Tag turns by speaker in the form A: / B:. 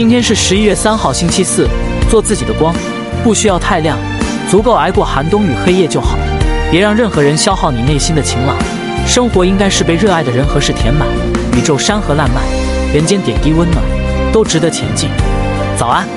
A: 今天是十一月三号星期四做自己的光不需要太亮足够挨过寒冬与黑夜就好别让任何人消耗你内心的晴朗。生活应该是被热爱的人和事填满宇宙山河烂漫人间点滴温暖都值得前进。早安。